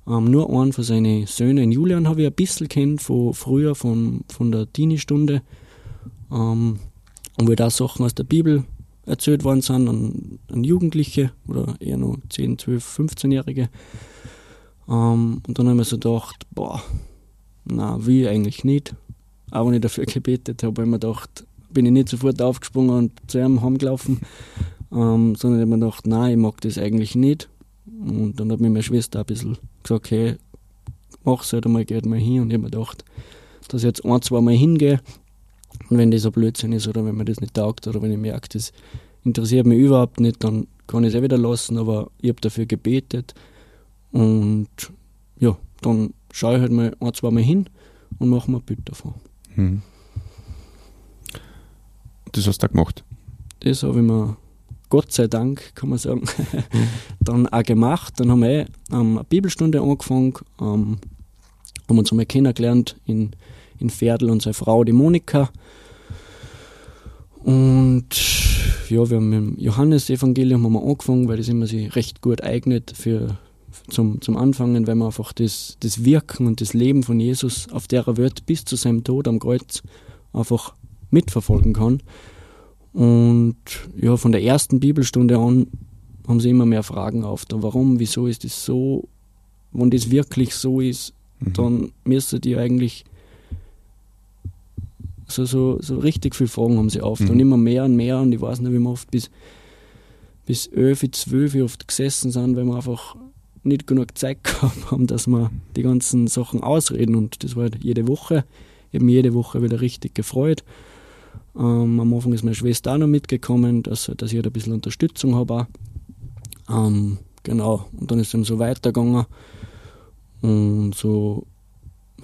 Ähm, nur einen von seinen Söhnen, Julian, habe ich ein bisschen kennt von früher, von, von der Teenie-Stunde. Ähm, und wo da Sachen aus der Bibel erzählt worden sind an, an Jugendliche oder eher noch 10, 12, 15-Jährige. Ähm, und dann habe ich mir so gedacht, boah, na, wie eigentlich nicht. Aber wenn ich dafür (laughs) gebetet habe, habe ich mir gedacht, bin ich nicht sofort aufgesprungen und zu ihm heimgelaufen, ähm, sondern ich habe mir gedacht, nein, ich mag das eigentlich nicht. Und dann hat mir meine Schwester ein bisschen gesagt, hey, mach's halt einmal, geht mal hin. Und ich habe mir gedacht, dass ich jetzt ein, zwei Mal hingehe und wenn das ein Blödsinn ist oder wenn mir das nicht taugt oder wenn ich merke, das interessiert mich überhaupt nicht, dann kann ich es eh wieder lassen, aber ich habe dafür gebetet und ja, dann schaue ich halt mal ein, zwei Mal hin und mache mir ein Bild davon. Hm. Das hast du da gemacht? Das habe ich mir Gott sei Dank, kann man sagen, (laughs) dann auch gemacht. Dann haben wir eh, ähm, eine Bibelstunde angefangen, ähm, haben uns einmal kennengelernt in, in Pferdl und seine Frau, die Monika. Und ja, wir haben mit dem Johannesevangelium angefangen, weil das immer sich recht gut eignet für, zum, zum Anfangen, weil man einfach das, das Wirken und das Leben von Jesus auf der Welt bis zu seinem Tod am Kreuz einfach mitverfolgen kann. Und ja, von der ersten Bibelstunde an haben sie immer mehr Fragen auf. Da warum, wieso ist das so? Wenn das wirklich so ist, mhm. dann müsste die eigentlich so, so, so richtig viele Fragen haben sie auf. Mhm. Und immer mehr und mehr. Und ich weiß nicht, wie wir oft bis, bis 11, 12 oft gesessen sind, weil wir einfach nicht genug Zeit (laughs) gehabt haben, dass wir die ganzen Sachen ausreden. Und das war halt jede Woche. Ich habe mich jede Woche wieder richtig gefreut. Ähm, am Anfang ist meine Schwester auch noch mitgekommen, dass, dass ich halt ein bisschen Unterstützung habe. Ähm, genau, und dann ist es eben so weitergegangen. Und so,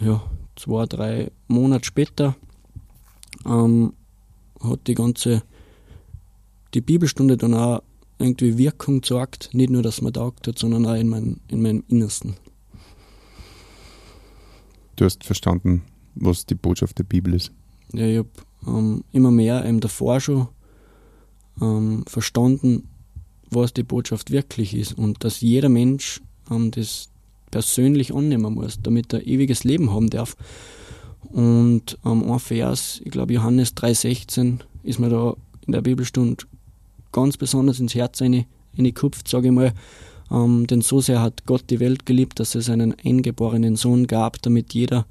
ja, zwei, drei Monate später ähm, hat die ganze, die Bibelstunde dann auch irgendwie Wirkung gezeigt. Nicht nur, dass man taugt hat, sondern auch in, mein, in meinem Innersten. Du hast verstanden, was die Botschaft der Bibel ist. Ja, ich habe ähm, immer mehr eben davor schon ähm, verstanden, was die Botschaft wirklich ist und dass jeder Mensch ähm, das persönlich annehmen muss, damit er ewiges Leben haben darf. Und ähm, ein Vers, ich glaube Johannes 3,16, ist mir da in der Bibelstunde ganz besonders ins Herz reingekupft, sage ich mal. Ähm, denn so sehr hat Gott die Welt geliebt, dass er seinen eingeborenen Sohn gab, damit jeder,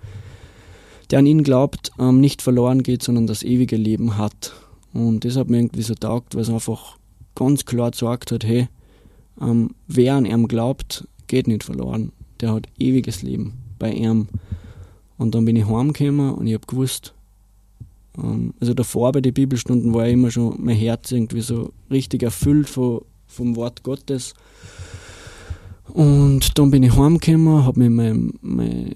der an ihn glaubt, ähm, nicht verloren geht, sondern das ewige Leben hat. Und das hat mir irgendwie so taugt, weil es einfach ganz klar gesagt hat, hey, ähm, wer an ihm glaubt, geht nicht verloren. Der hat ewiges Leben bei ihm. Und dann bin ich heimgekommen und ich habe gewusst, ähm, also davor bei den Bibelstunden war immer schon mein Herz irgendwie so richtig erfüllt von, vom Wort Gottes. Und dann bin ich heimgekommen, habe mir mein, mein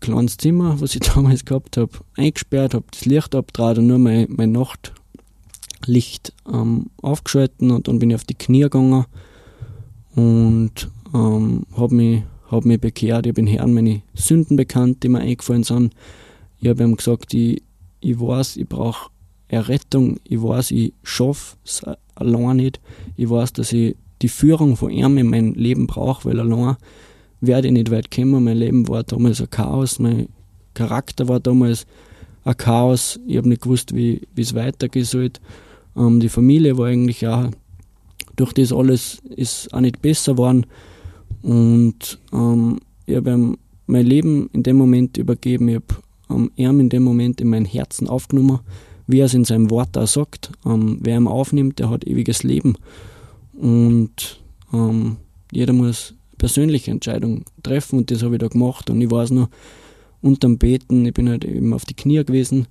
kleines Zimmer, was ich (laughs) damals gehabt habe, eingesperrt, habe das Licht abgetragen und nur mein, mein Nachtlicht ähm, aufgeschalten und dann bin ich auf die Knie gegangen und ähm, habe mich, hab mich bekehrt. Ich habe den Herrn meine Sünden bekannt, die mir eingefallen sind. Ich habe ihm gesagt, ich, ich weiß, ich brauche Errettung, ich weiß, ich schaffe es allein nicht. Ich weiß, dass ich die Führung von ihm in meinem Leben brauche, weil allein werde ich nicht weit kommen. Mein Leben war damals ein Chaos, mein Charakter war damals ein Chaos. Ich habe nicht gewusst, wie es weitergehen soll. Ähm, die Familie war eigentlich auch durch das alles ist auch nicht besser geworden. Und ähm, ich habe ihm mein Leben in dem Moment übergeben. Ich habe ähm, ihm in dem Moment in mein Herzen aufgenommen, wie er es in seinem Wort auch sagt. Ähm, wer ihn aufnimmt, der hat ewiges Leben. Und ähm, jeder muss persönliche Entscheidungen treffen und das habe ich da gemacht. Und ich weiß noch, unterm Beten, ich bin halt eben auf die Knie gewesen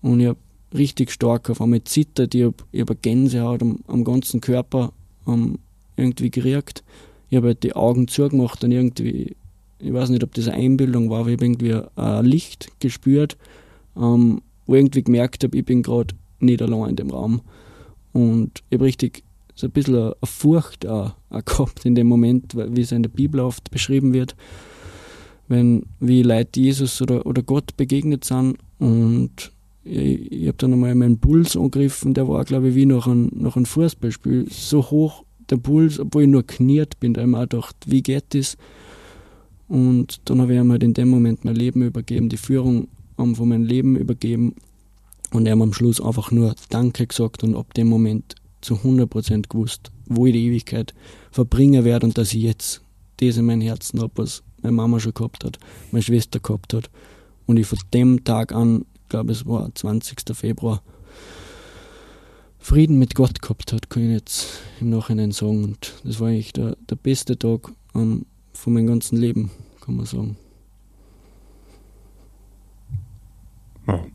und ich habe richtig stark auf einmal zittert, ich habe hab eine Gänsehaut am, am ganzen Körper ähm, irgendwie gekriegt. Ich habe halt die Augen zugemacht und irgendwie, ich weiß nicht, ob das eine Einbildung war, aber ich habe irgendwie ein Licht gespürt, ähm, wo ich irgendwie gemerkt habe, ich bin gerade nicht allein in dem Raum. Und ich habe richtig so ein bisschen eine Furcht auch, auch gehabt in dem Moment, wie es in der Bibel oft beschrieben wird, wenn wie Leute Jesus oder, oder Gott begegnet sind und ich, ich habe dann einmal meinen Puls angegriffen, der war, glaube ich, wie nach einem, nach einem Fußballspiel. So hoch der Puls, obwohl ich nur kniert bin, da habe ich mir gedacht, wie geht das? Und dann habe ich ihm halt in dem Moment mein Leben übergeben, die Führung von meinem Leben übergeben und er hat am Schluss einfach nur Danke gesagt und ab dem Moment zu 100% gewusst, wo ich die Ewigkeit verbringen werde und dass ich jetzt das in meinem Herzen habe, was meine Mama schon gehabt hat, meine Schwester gehabt hat. Und ich von dem Tag an glaube es war 20. Februar, Frieden mit Gott gehabt hat, kann ich jetzt im Nachhinein sagen. Und das war eigentlich der, der beste Tag ähm, von meinem ganzen Leben, kann man sagen. Wow.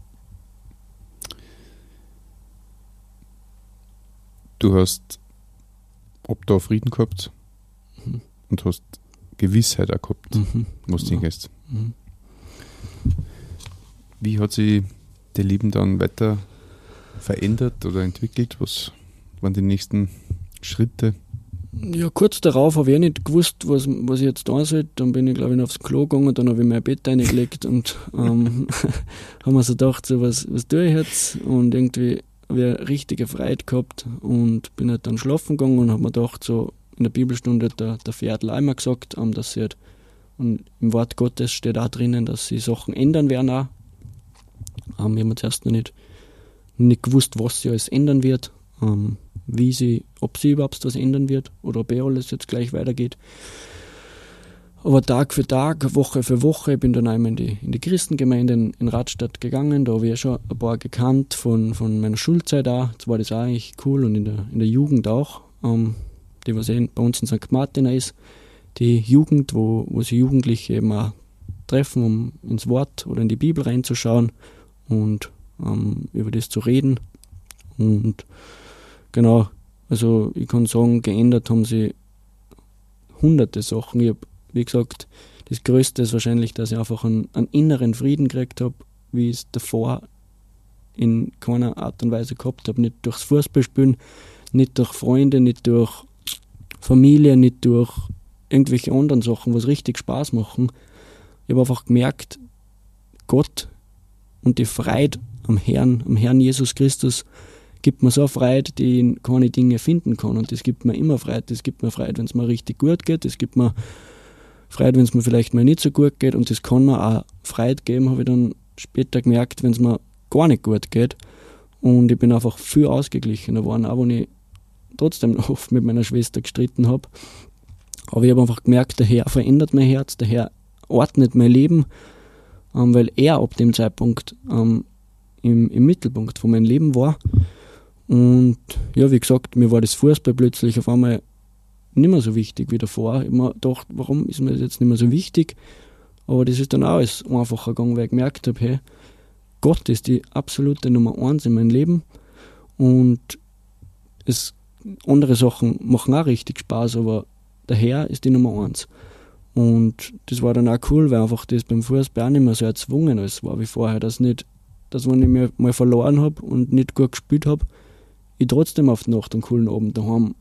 Du hast ob da Frieden gehabt mhm. und hast Gewissheit auch gehabt, mhm. was du hingehst. Mhm. Wie hat sich dein Leben dann weiter verändert oder entwickelt? Was, waren die nächsten Schritte? Ja, kurz darauf habe ich nicht gewusst, was, was ich jetzt da soll. Dann bin ich, glaube ich, aufs Klo gegangen, dann habe ich mein Bett reingelegt und ähm, (laughs) haben wir so gedacht, so, was, was tue ich jetzt? Und irgendwie eine richtige Freude gehabt und bin halt dann schlafen gegangen und habe mir gedacht, so in der Bibelstunde, der, der Pferdl einmal gesagt, ähm, dass sie halt, und im Wort Gottes steht auch drinnen, dass sie Sachen ändern werden auch. Ähm, ich habe zuerst noch nicht, nicht gewusst, was sie alles ändern wird. Ähm, wie sie, ob sie überhaupt was ändern wird oder ob eh alles jetzt gleich weitergeht. Aber Tag für Tag, Woche für Woche, bin dann einmal in die, in die Christengemeinde in, in Radstadt gegangen. Da habe ich schon ein paar gekannt von, von meiner Schulzeit auch. Jetzt war das auch eigentlich cool und in der, in der Jugend auch. Ähm, die, was bei uns in St. Martin ist, die Jugend, wo, wo sich Jugendliche eben auch treffen, um ins Wort oder in die Bibel reinzuschauen und ähm, über das zu reden. Und Genau, also ich kann sagen, geändert haben sie hunderte Sachen. Ich habe, wie gesagt, das Größte ist wahrscheinlich, dass ich einfach einen, einen inneren Frieden gekriegt habe, wie ich es davor in keiner Art und Weise gehabt habe. Nicht durchs Fußballspielen, nicht durch Freunde, nicht durch Familie, nicht durch irgendwelche anderen Sachen, was richtig Spaß machen. Ich habe einfach gemerkt, Gott und die Freude am Herrn, am Herrn Jesus Christus, gibt mir so Freude, die ich in keine Dinge finden kann. Und das gibt mir immer Freude. Das gibt mir Freude, wenn es mir richtig gut geht. Das gibt mir Freude, wenn es mir vielleicht mal nicht so gut geht. Und das kann mir auch Freude geben, habe ich dann später gemerkt, wenn es mir gar nicht gut geht. Und ich bin einfach viel ausgeglichener geworden, auch wenn ich trotzdem (laughs) oft mit meiner Schwester gestritten habe. Aber ich habe einfach gemerkt, der Herr verändert mein Herz, der Herr ordnet mein Leben, ähm, weil er ab dem Zeitpunkt ähm, im, im Mittelpunkt von meinem Leben war. Und ja, wie gesagt, mir war das Fußball plötzlich auf einmal nicht mehr so wichtig wie davor. Ich habe mir gedacht, warum ist mir das jetzt nicht mehr so wichtig? Aber das ist dann auch alles einfacher gegangen, weil ich gemerkt habe, hey, Gott ist die absolute Nummer eins in meinem Leben und es, andere Sachen machen auch richtig Spaß, aber der Herr ist die Nummer eins. Und das war dann auch cool, weil einfach das beim Fußball auch nicht mehr so erzwungen ist, war wie vorher, dass nicht, dass wenn ich mir mal verloren habe und nicht gut gespielt habe, ich trotzdem auf die Nacht einen coolen Abend daheim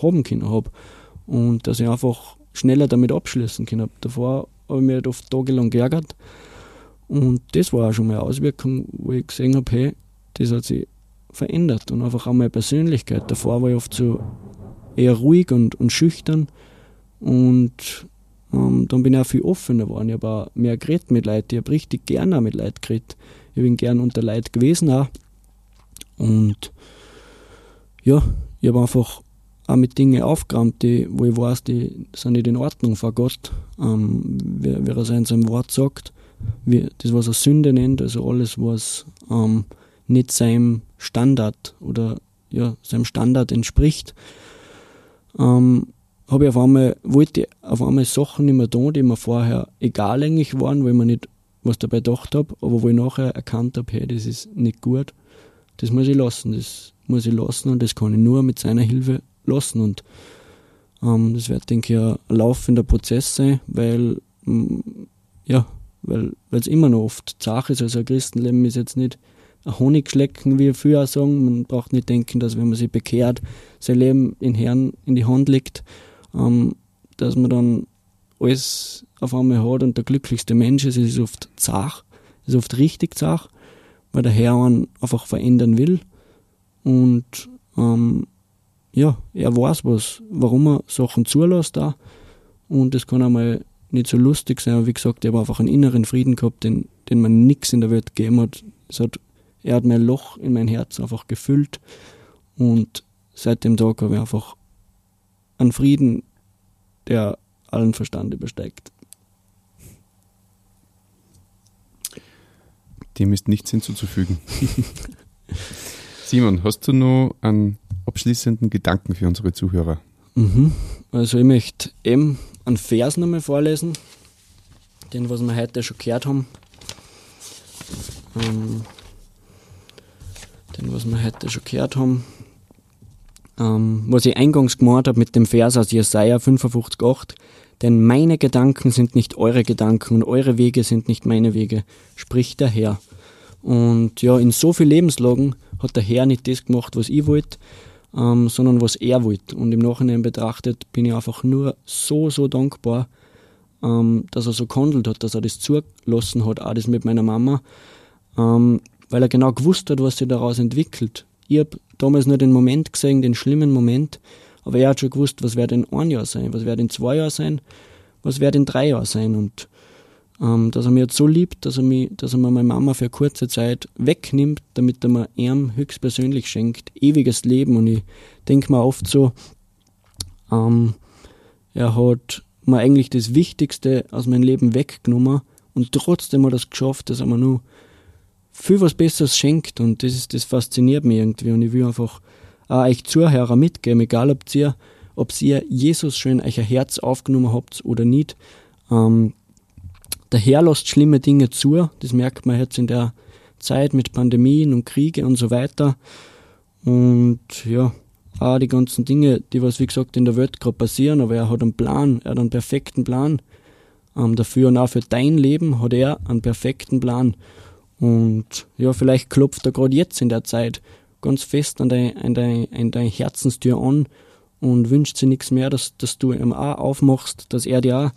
haben können habe und dass ich einfach schneller damit abschließen kann. Davor habe ich mich halt oft tagelang geärgert und das war auch schon mal eine Auswirkung, wo ich gesehen habe, hey, das hat sich verändert und einfach auch meine Persönlichkeit. Davor war ich oft so eher ruhig und, und schüchtern und ähm, dann bin ich auch viel offener geworden. Ich habe auch mehr geredet mit Leuten. Ich habe richtig gerne auch mit Leuten geredet. Ich bin gern unter Leuten gewesen auch. Und ja, ich habe einfach auch mit Dingen aufgeräumt, die, wo ich weiß, die sind nicht in Ordnung vor Gott, ähm, wie, wie er es in seinem Wort sagt, wie, das, was er Sünde nennt, also alles, was ähm, nicht seinem Standard oder ja, seinem Standard entspricht, ähm, habe ich auf einmal, wollte ich auf einmal Sachen nicht mehr tun, die mir vorher egal eigentlich waren, weil ich mir nicht was dabei gedacht habe, aber wo ich nachher erkannt habe, hey, das ist nicht gut, das muss ich lassen, das muss ich lassen und das kann ich nur mit seiner Hilfe lassen. Und ähm, das wird, denke ich, ein laufender Prozess sein, weil mm, ja, weil es immer noch oft Sache ist. Also ein Christenleben ist jetzt nicht ein Honigschlecken, wie früher sagen. Man braucht nicht denken, dass wenn man sich bekehrt, sein Leben in Herrn in die Hand legt, ähm, dass man dann alles auf einmal hat und der glücklichste Mensch ist. Es ist oft zach, es ist oft richtig zach, weil der Herr einen einfach verändern will. Und ähm, ja, er weiß was, warum er Sachen zulässt da. Und das kann einmal nicht so lustig sein, aber wie gesagt, er hat einfach einen inneren Frieden gehabt, den, den man nichts in der Welt gegeben hat. Hat. Er hat mein Loch in mein Herz einfach gefüllt und seit dem Tag habe ich einfach einen Frieden, der allen Verstand übersteigt. Dem ist nichts hinzuzufügen. (laughs) Simon, hast du noch einen abschließenden Gedanken für unsere Zuhörer? Mhm. Also ich möchte eben einen Vers nochmal vorlesen, den was wir heute schon gehört haben. Ähm, den was wir heute schon gehört haben. Ähm, was ich eingangs gemacht habe mit dem Vers aus Jesaja 55,8. Denn meine Gedanken sind nicht eure Gedanken und eure Wege sind nicht meine Wege, spricht der Herr. Und ja, in so vielen Lebenslagen hat der Herr nicht das gemacht, was ich wollte. Ähm, sondern was er wollte. Und im Nachhinein betrachtet bin ich einfach nur so, so dankbar, ähm, dass er so gehandelt hat, dass er das zugelassen hat, auch das mit meiner Mama, ähm, weil er genau gewusst hat, was sich daraus entwickelt. Ich habe damals nur den Moment gesehen, den schlimmen Moment, aber er hat schon gewusst, was wird in ein Jahr sein, was wird in zwei Jahren sein, was wird in drei Jahren sein. Und ähm, dass er mich jetzt so liebt, dass er, mich, dass er mir meine Mama für kurze Zeit wegnimmt, damit er mir ihm höchstpersönlich schenkt, ewiges Leben. Und ich denke mir oft so, ähm, er hat mir eigentlich das Wichtigste aus meinem Leben weggenommen und trotzdem hat er es geschafft, dass er mir nur viel was Besseres schenkt und das, ist, das fasziniert mich irgendwie und ich will einfach auch euch Zuhörer mitgeben, egal ob ihr, ob ihr Jesus schon in euer Herz aufgenommen habt oder nicht. Ähm, der Herr lässt schlimme Dinge zu, das merkt man jetzt in der Zeit mit Pandemien und Kriege und so weiter. Und ja, auch die ganzen Dinge, die was wie gesagt in der Welt gerade passieren, aber er hat einen Plan, er hat einen perfekten Plan ähm, dafür und auch für dein Leben hat er einen perfekten Plan. Und ja, vielleicht klopft er gerade jetzt in der Zeit ganz fest an deine an dein, an dein Herzenstür an und wünscht sich nichts mehr, dass, dass du ihm auch aufmachst, dass er dir auch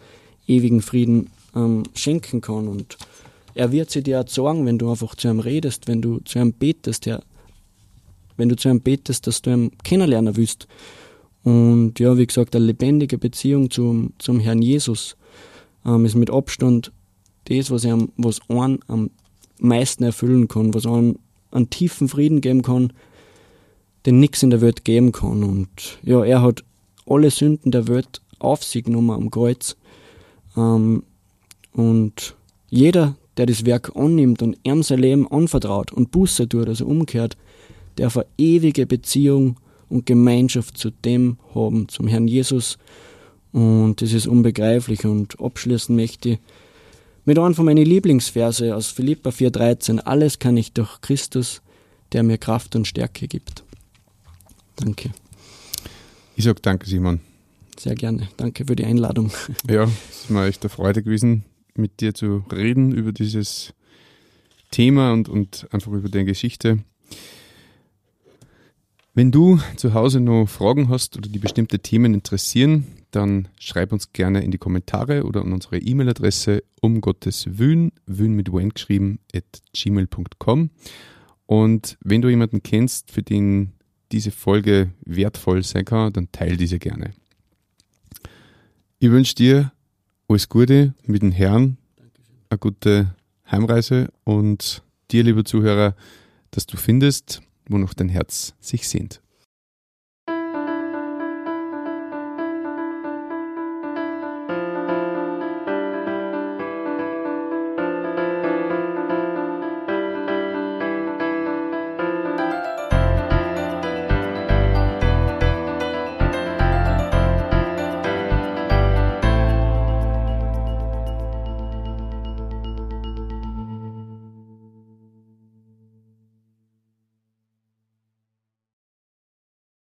ewigen Frieden ähm, schenken kann. Und er wird sie dir auch sagen, wenn du einfach zu ihm redest, wenn du zu ihm betest, ja, wenn du zu ihm betest, dass du ihn kennenlernen willst. Und ja, wie gesagt, eine lebendige Beziehung zum, zum Herrn Jesus ähm, ist mit Abstand das, was, er, was einen am meisten erfüllen kann, was einen einen tiefen Frieden geben kann, den nichts in der Welt geben kann. Und ja, er hat alle Sünden der Welt auf sich genommen am Kreuz. Ähm, und jeder, der das Werk annimmt und ihm sein Leben anvertraut und Buße tut, also umkehrt, darf eine ewige Beziehung und Gemeinschaft zu dem haben, zum Herrn Jesus. Und das ist unbegreiflich. Und abschließend möchte ich mit einem von meinen Lieblingsverse aus Philippa 4,13. Alles kann ich durch Christus, der mir Kraft und Stärke gibt. Danke. Ich sage danke, Simon. Sehr gerne. Danke für die Einladung. Ja, es ist mir echt eine Freude gewesen, mit dir zu reden über dieses Thema und, und einfach über deine Geschichte. Wenn du zu Hause noch Fragen hast oder die bestimmte Themen interessieren, dann schreib uns gerne in die Kommentare oder an unsere E-Mail-Adresse um Gottes Wün, Wün mit Wen geschrieben, at gmail.com. Und wenn du jemanden kennst, für den diese Folge wertvoll sein kann, dann teile diese gerne. Ich wünsche dir alles Gute mit dem Herrn, eine gute Heimreise und dir, lieber Zuhörer, dass du findest, wo noch dein Herz sich sehnt.